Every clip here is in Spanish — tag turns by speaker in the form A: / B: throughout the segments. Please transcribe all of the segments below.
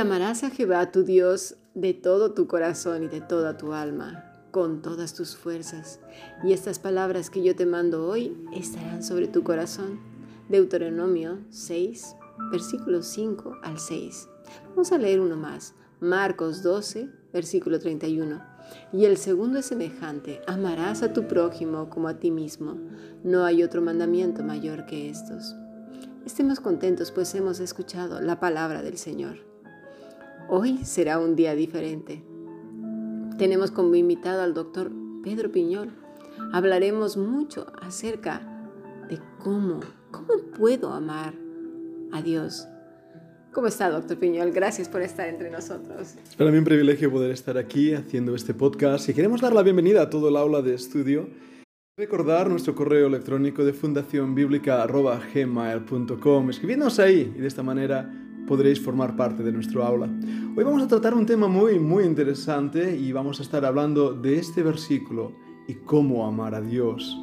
A: amarás a Jehová tu Dios de todo tu corazón y de toda tu alma, con todas tus fuerzas. Y estas palabras que yo te mando hoy estarán sobre tu corazón. Deuteronomio 6, versículos 5 al 6. Vamos a leer uno más. Marcos 12, versículo 31. Y el segundo es semejante, amarás a tu prójimo como a ti mismo. No hay otro mandamiento mayor que estos. Estemos contentos pues hemos escuchado la palabra del Señor. Hoy será un día diferente. Tenemos como invitado al doctor Pedro Piñol. Hablaremos mucho acerca de cómo, cómo puedo amar a Dios ¿Cómo está, doctor Piñol? Gracias por estar entre nosotros.
B: Para mí un privilegio poder estar aquí haciendo este podcast y queremos dar la bienvenida a todo el aula de estudio. Recordar nuestro correo electrónico de fundacionbiblica.gmail.com. Escribidnos ahí y de esta manera podréis formar parte de nuestro aula. Hoy vamos a tratar un tema muy, muy interesante y vamos a estar hablando de este versículo y cómo amar a Dios.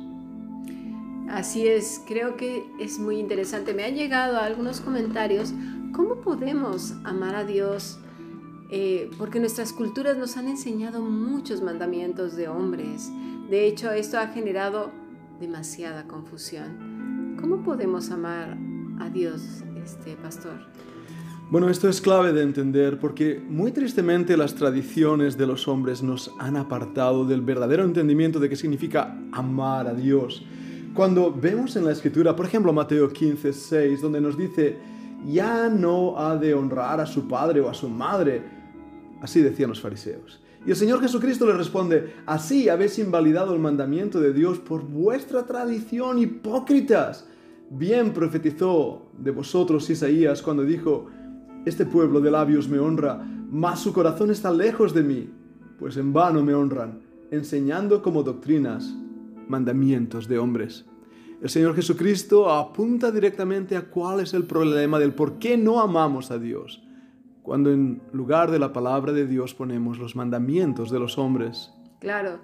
A: Así es, creo que es muy interesante. Me han llegado algunos comentarios ¿Cómo podemos amar a Dios? Eh, porque nuestras culturas nos han enseñado muchos mandamientos de hombres. De hecho, esto ha generado demasiada confusión. ¿Cómo podemos amar a Dios, este pastor?
B: Bueno, esto es clave de entender porque muy tristemente las tradiciones de los hombres nos han apartado del verdadero entendimiento de qué significa amar a Dios. Cuando vemos en la escritura, por ejemplo, Mateo 15, 6, donde nos dice, ya no ha de honrar a su padre o a su madre. Así decían los fariseos. Y el Señor Jesucristo le responde, así habéis invalidado el mandamiento de Dios por vuestra tradición, hipócritas. Bien profetizó de vosotros Isaías cuando dijo, este pueblo de labios me honra, mas su corazón está lejos de mí, pues en vano me honran, enseñando como doctrinas mandamientos de hombres. El Señor Jesucristo apunta directamente a cuál es el problema del por qué no amamos a Dios, cuando en lugar de la palabra de Dios ponemos los mandamientos de los hombres.
A: Claro,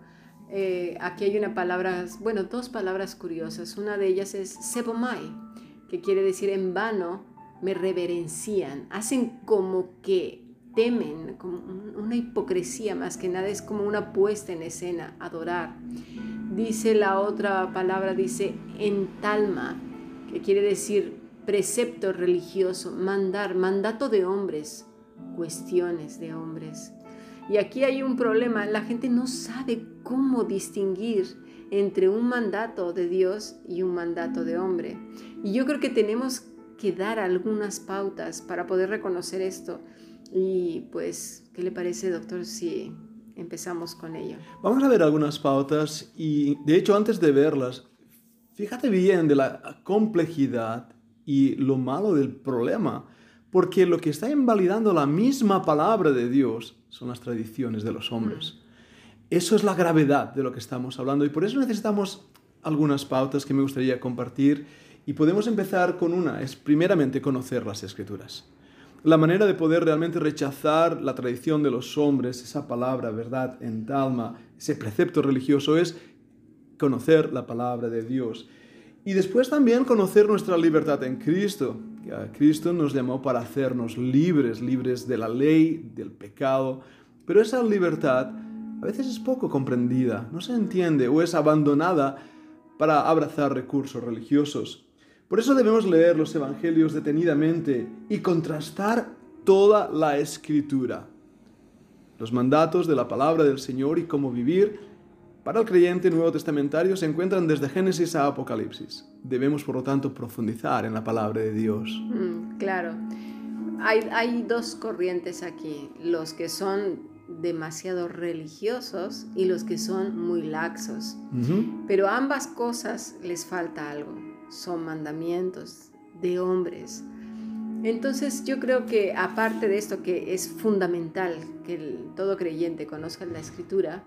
A: eh, aquí hay una palabra, bueno, dos palabras curiosas. Una de ellas es sebomai, que quiere decir en vano me reverencian, hacen como que temen, como una hipocresía más que nada, es como una puesta en escena, adorar. Dice la otra palabra, dice entalma, que quiere decir precepto religioso, mandar, mandato de hombres, cuestiones de hombres. Y aquí hay un problema, la gente no sabe cómo distinguir entre un mandato de Dios y un mandato de hombre. Y yo creo que tenemos que dar algunas pautas para poder reconocer esto. Y pues, ¿qué le parece, doctor, si empezamos con ello.
B: Vamos a ver algunas pautas y de hecho antes de verlas, fíjate bien de la complejidad y lo malo del problema, porque lo que está invalidando la misma palabra de Dios son las tradiciones de los hombres. Mm. Eso es la gravedad de lo que estamos hablando y por eso necesitamos algunas pautas que me gustaría compartir y podemos empezar con una, es primeramente conocer las escrituras la manera de poder realmente rechazar la tradición de los hombres, esa palabra, verdad, en Talma, ese precepto religioso es conocer la palabra de Dios. Y después también conocer nuestra libertad en Cristo. Cristo nos llamó para hacernos libres, libres de la ley, del pecado. Pero esa libertad a veces es poco comprendida, no se entiende o es abandonada para abrazar recursos religiosos. Por eso debemos leer los Evangelios detenidamente y contrastar toda la escritura, los mandatos de la palabra del Señor y cómo vivir. Para el creyente nuevo testamentario se encuentran desde Génesis a Apocalipsis. Debemos, por lo tanto, profundizar en la palabra de Dios.
A: Mm, claro. Hay, dos corrientes aquí, los que son demasiado religiosos y los que son muy laxos. Pero ambas cosas les falta algo son mandamientos de hombres. Entonces yo creo que aparte de esto que es fundamental que todo creyente conozca la escritura,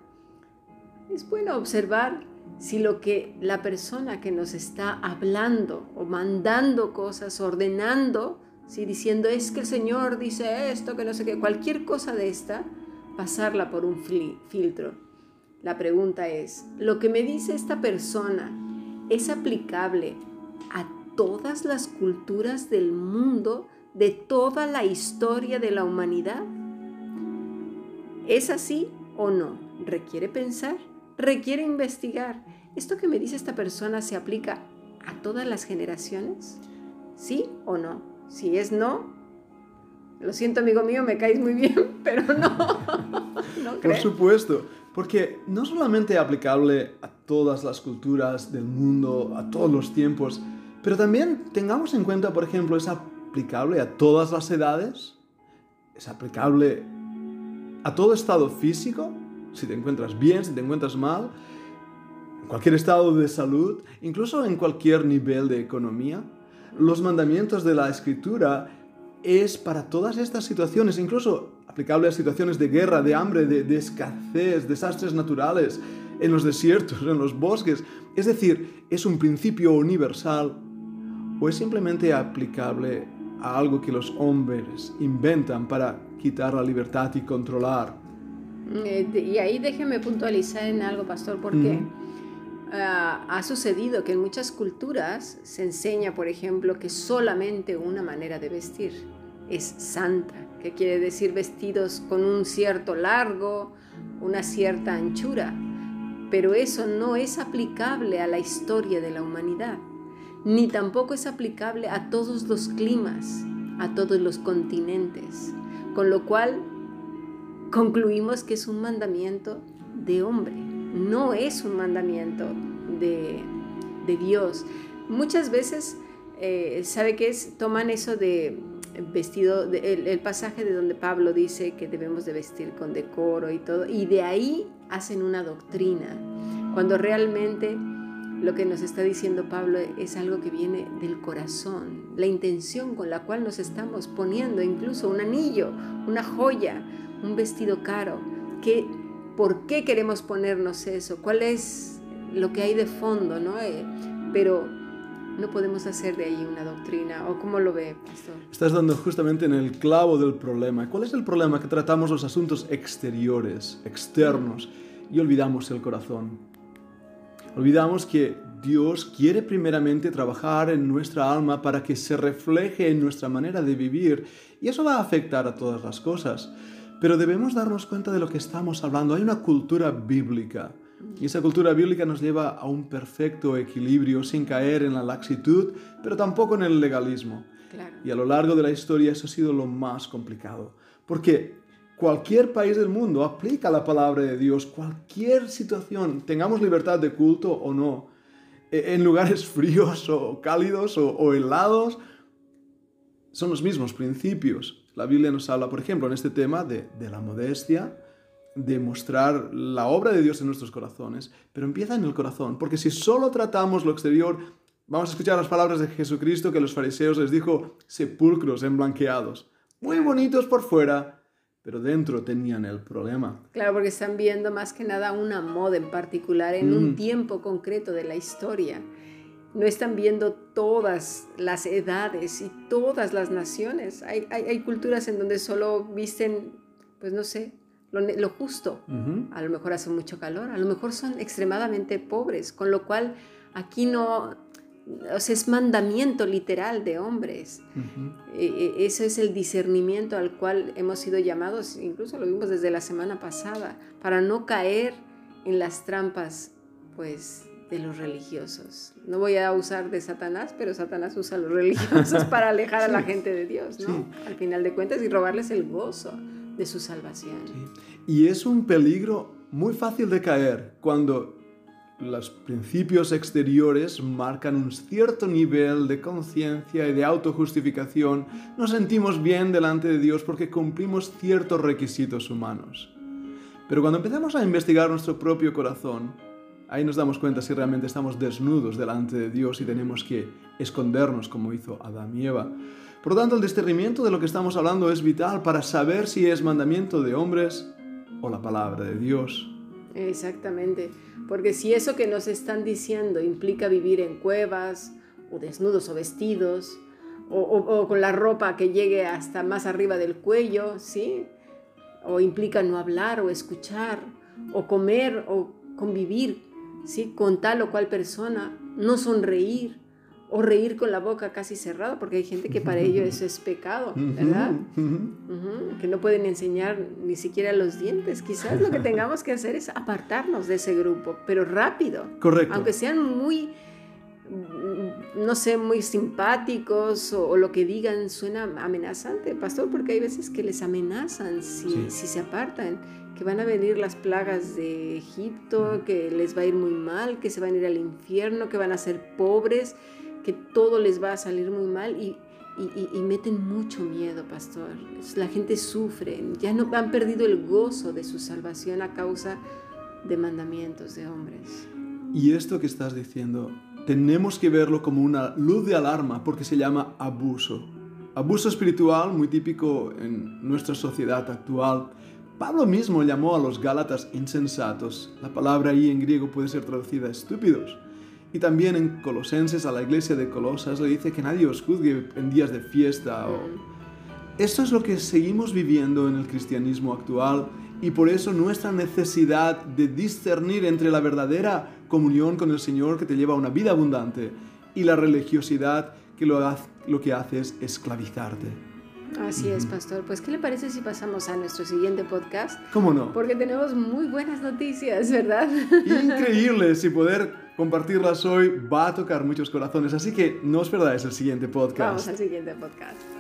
A: es bueno observar si lo que la persona que nos está hablando o mandando cosas, ordenando, si diciendo es que el Señor dice esto, que no sé qué, cualquier cosa de esta, pasarla por un filtro. La pregunta es, ¿lo que me dice esta persona es aplicable a todas las culturas del mundo de toda la historia de la humanidad? ¿Es así o no? ¿Requiere pensar? ¿Requiere investigar? ¿Esto que me dice esta persona se aplica a todas las generaciones? ¿Sí o no? Si es no, lo siento amigo mío, me caes muy bien, pero no. no
B: Por supuesto, porque no solamente aplicable a todas las culturas del mundo, a todos los tiempos, pero también tengamos en cuenta, por ejemplo, es aplicable a todas las edades, es aplicable a todo estado físico, si te encuentras bien, si te encuentras mal, en cualquier estado de salud, incluso en cualquier nivel de economía. Los mandamientos de la escritura es para todas estas situaciones, incluso aplicable a situaciones de guerra, de hambre, de, escasez, desastres naturales, en los desiertos, en los bosques. Es decir, ¿es un principio universal o es simplemente aplicable a algo que los hombres inventan para quitar la libertad y controlar?
A: Eh, y ahí déjeme puntualizar en algo, pastor, porque ah, ha sucedido que en muchas culturas se enseña, por ejemplo, que solamente una manera de vestir es santa, que quiere decir vestidos con un cierto largo, una cierta anchura, pero eso no es aplicable a la historia de la humanidad, ni tampoco es aplicable a todos los climas, a todos los continentes, con lo cual concluimos que es un mandamiento de hombre, no es un mandamiento de, Dios. Muchas veces, eh, ¿sabe qué es? Toman eso de vestido, el, pasaje de donde Pablo dice que debemos de vestir con decoro y todo, y de ahí hacen una doctrina, cuando realmente lo que nos está diciendo Pablo es algo que viene del corazón, la intención con la cual nos estamos poniendo incluso un anillo, una joya, un vestido caro, que, ¿por qué queremos ponernos eso? ¿Cuál es lo que hay de fondo? ¿no? Eh, pero no podemos hacer de ahí una doctrina. ¿O cómo lo ve, pastor?
B: Estás dando justamente en el clavo del problema. ¿Cuál es el problema? Que tratamos los asuntos exteriores, externos, y olvidamos el corazón. Olvidamos que Dios quiere primeramente trabajar en nuestra alma para que se refleje en nuestra manera de vivir, y eso va a afectar a todas las cosas. Pero debemos darnos cuenta de lo que estamos hablando. Hay una cultura bíblica y esa cultura bíblica nos lleva a un perfecto equilibrio sin caer en la laxitud, pero tampoco en el legalismo. Y a lo largo de la historia eso ha sido lo más complicado. Porque cualquier país del mundo aplica la palabra de Dios, cualquier situación, tengamos libertad de culto o no, e, en lugares fríos o cálidos o, helados, son los mismos principios. La Biblia nos habla, por ejemplo, en este tema de, de la modestia, de mostrar la obra de Dios en nuestros corazones, pero empieza en el corazón, porque si solo tratamos lo exterior, vamos a escuchar las palabras de Jesucristo que los fariseos les dijo sepulcros emblanqueados, muy bonitos por fuera, pero dentro tenían el problema.
A: Claro, porque están viendo más que nada una moda en particular, en un mm. tiempo concreto de la historia. No están viendo todas las edades y todas las naciones. Hay, hay, hay culturas en donde solo visten, pues no sé, lo, justo. A lo mejor hace mucho calor, a lo mejor son extremadamente pobres, con lo cual aquí no, o sea, es mandamiento literal de hombres. E, e, eso es el discernimiento al cual hemos sido llamados, incluso lo vimos desde la semana pasada, para no caer en las trampas, pues, de los religiosos. No voy a usar de Satanás, pero Satanás usa a los religiosos para alejar a la gente de Dios, ¿no? Al final de cuentas, y robarles el gozo de su salvación.
B: Y es un peligro muy fácil de caer cuando los principios exteriores marcan un cierto nivel de conciencia y de autojustificación, nos sentimos bien delante de Dios porque cumplimos ciertos requisitos humanos. Pero cuando empezamos a investigar nuestro propio corazón, ahí nos damos cuenta si realmente estamos desnudos delante de Dios y tenemos que escondernos como hizo Adán y Eva. Por lo tanto, el discernimiento de lo que estamos hablando es vital para saber si es mandamiento de hombres o la palabra de Dios.
A: Exactamente, porque si eso que nos están diciendo implica vivir en cuevas, o desnudos o vestidos, o, con la ropa que llegue hasta más arriba del cuello, ¿sí? O implica no hablar o escuchar, o comer o convivir, ¿sí? Con tal o cual persona, no sonreír, o reír con la boca casi cerrada, porque hay gente que para ello eso es pecado, ¿verdad? Que no pueden enseñar ni siquiera los dientes. Quizás lo que tengamos que hacer es apartarnos de ese grupo, pero rápido.
B: Correcto.
A: Aunque sean muy, no sé, muy simpáticos o, lo que digan suena amenazante, pastor, porque hay veces que les amenazan si, si se apartan que van a venir las plagas de Egipto, que les va a ir muy mal, que se van a ir al infierno, que van a ser pobres que todo les va a salir muy mal y, y, meten mucho miedo, pastor. La gente sufre, ya no han perdido el gozo de su salvación a causa de mandamientos de hombres.
B: Y esto que estás diciendo, tenemos que verlo como una luz de alarma porque se llama abuso. Abuso espiritual muy típico en nuestra sociedad actual. Pablo mismo llamó a los Gálatas insensatos. La palabra ahí en griego puede ser traducida estúpidos. Y también en Colosenses a la iglesia de Colosas le dice que nadie os juzgue en días de fiesta. O... Esto es lo que seguimos viviendo en el cristianismo actual y por eso nuestra necesidad de discernir entre la verdadera comunión con el Señor que te lleva a una vida abundante y la religiosidad que lo, lo que hace es esclavizarte.
A: Así es, pastor. Pues, ¿qué le parece si pasamos a nuestro siguiente podcast?
B: ¿Cómo no?
A: Porque tenemos muy buenas noticias, ¿verdad?
B: Increíbles y poder compartirlas hoy va a tocar muchos corazones. Así que no os perdáis el siguiente podcast.
A: Vamos al siguiente podcast.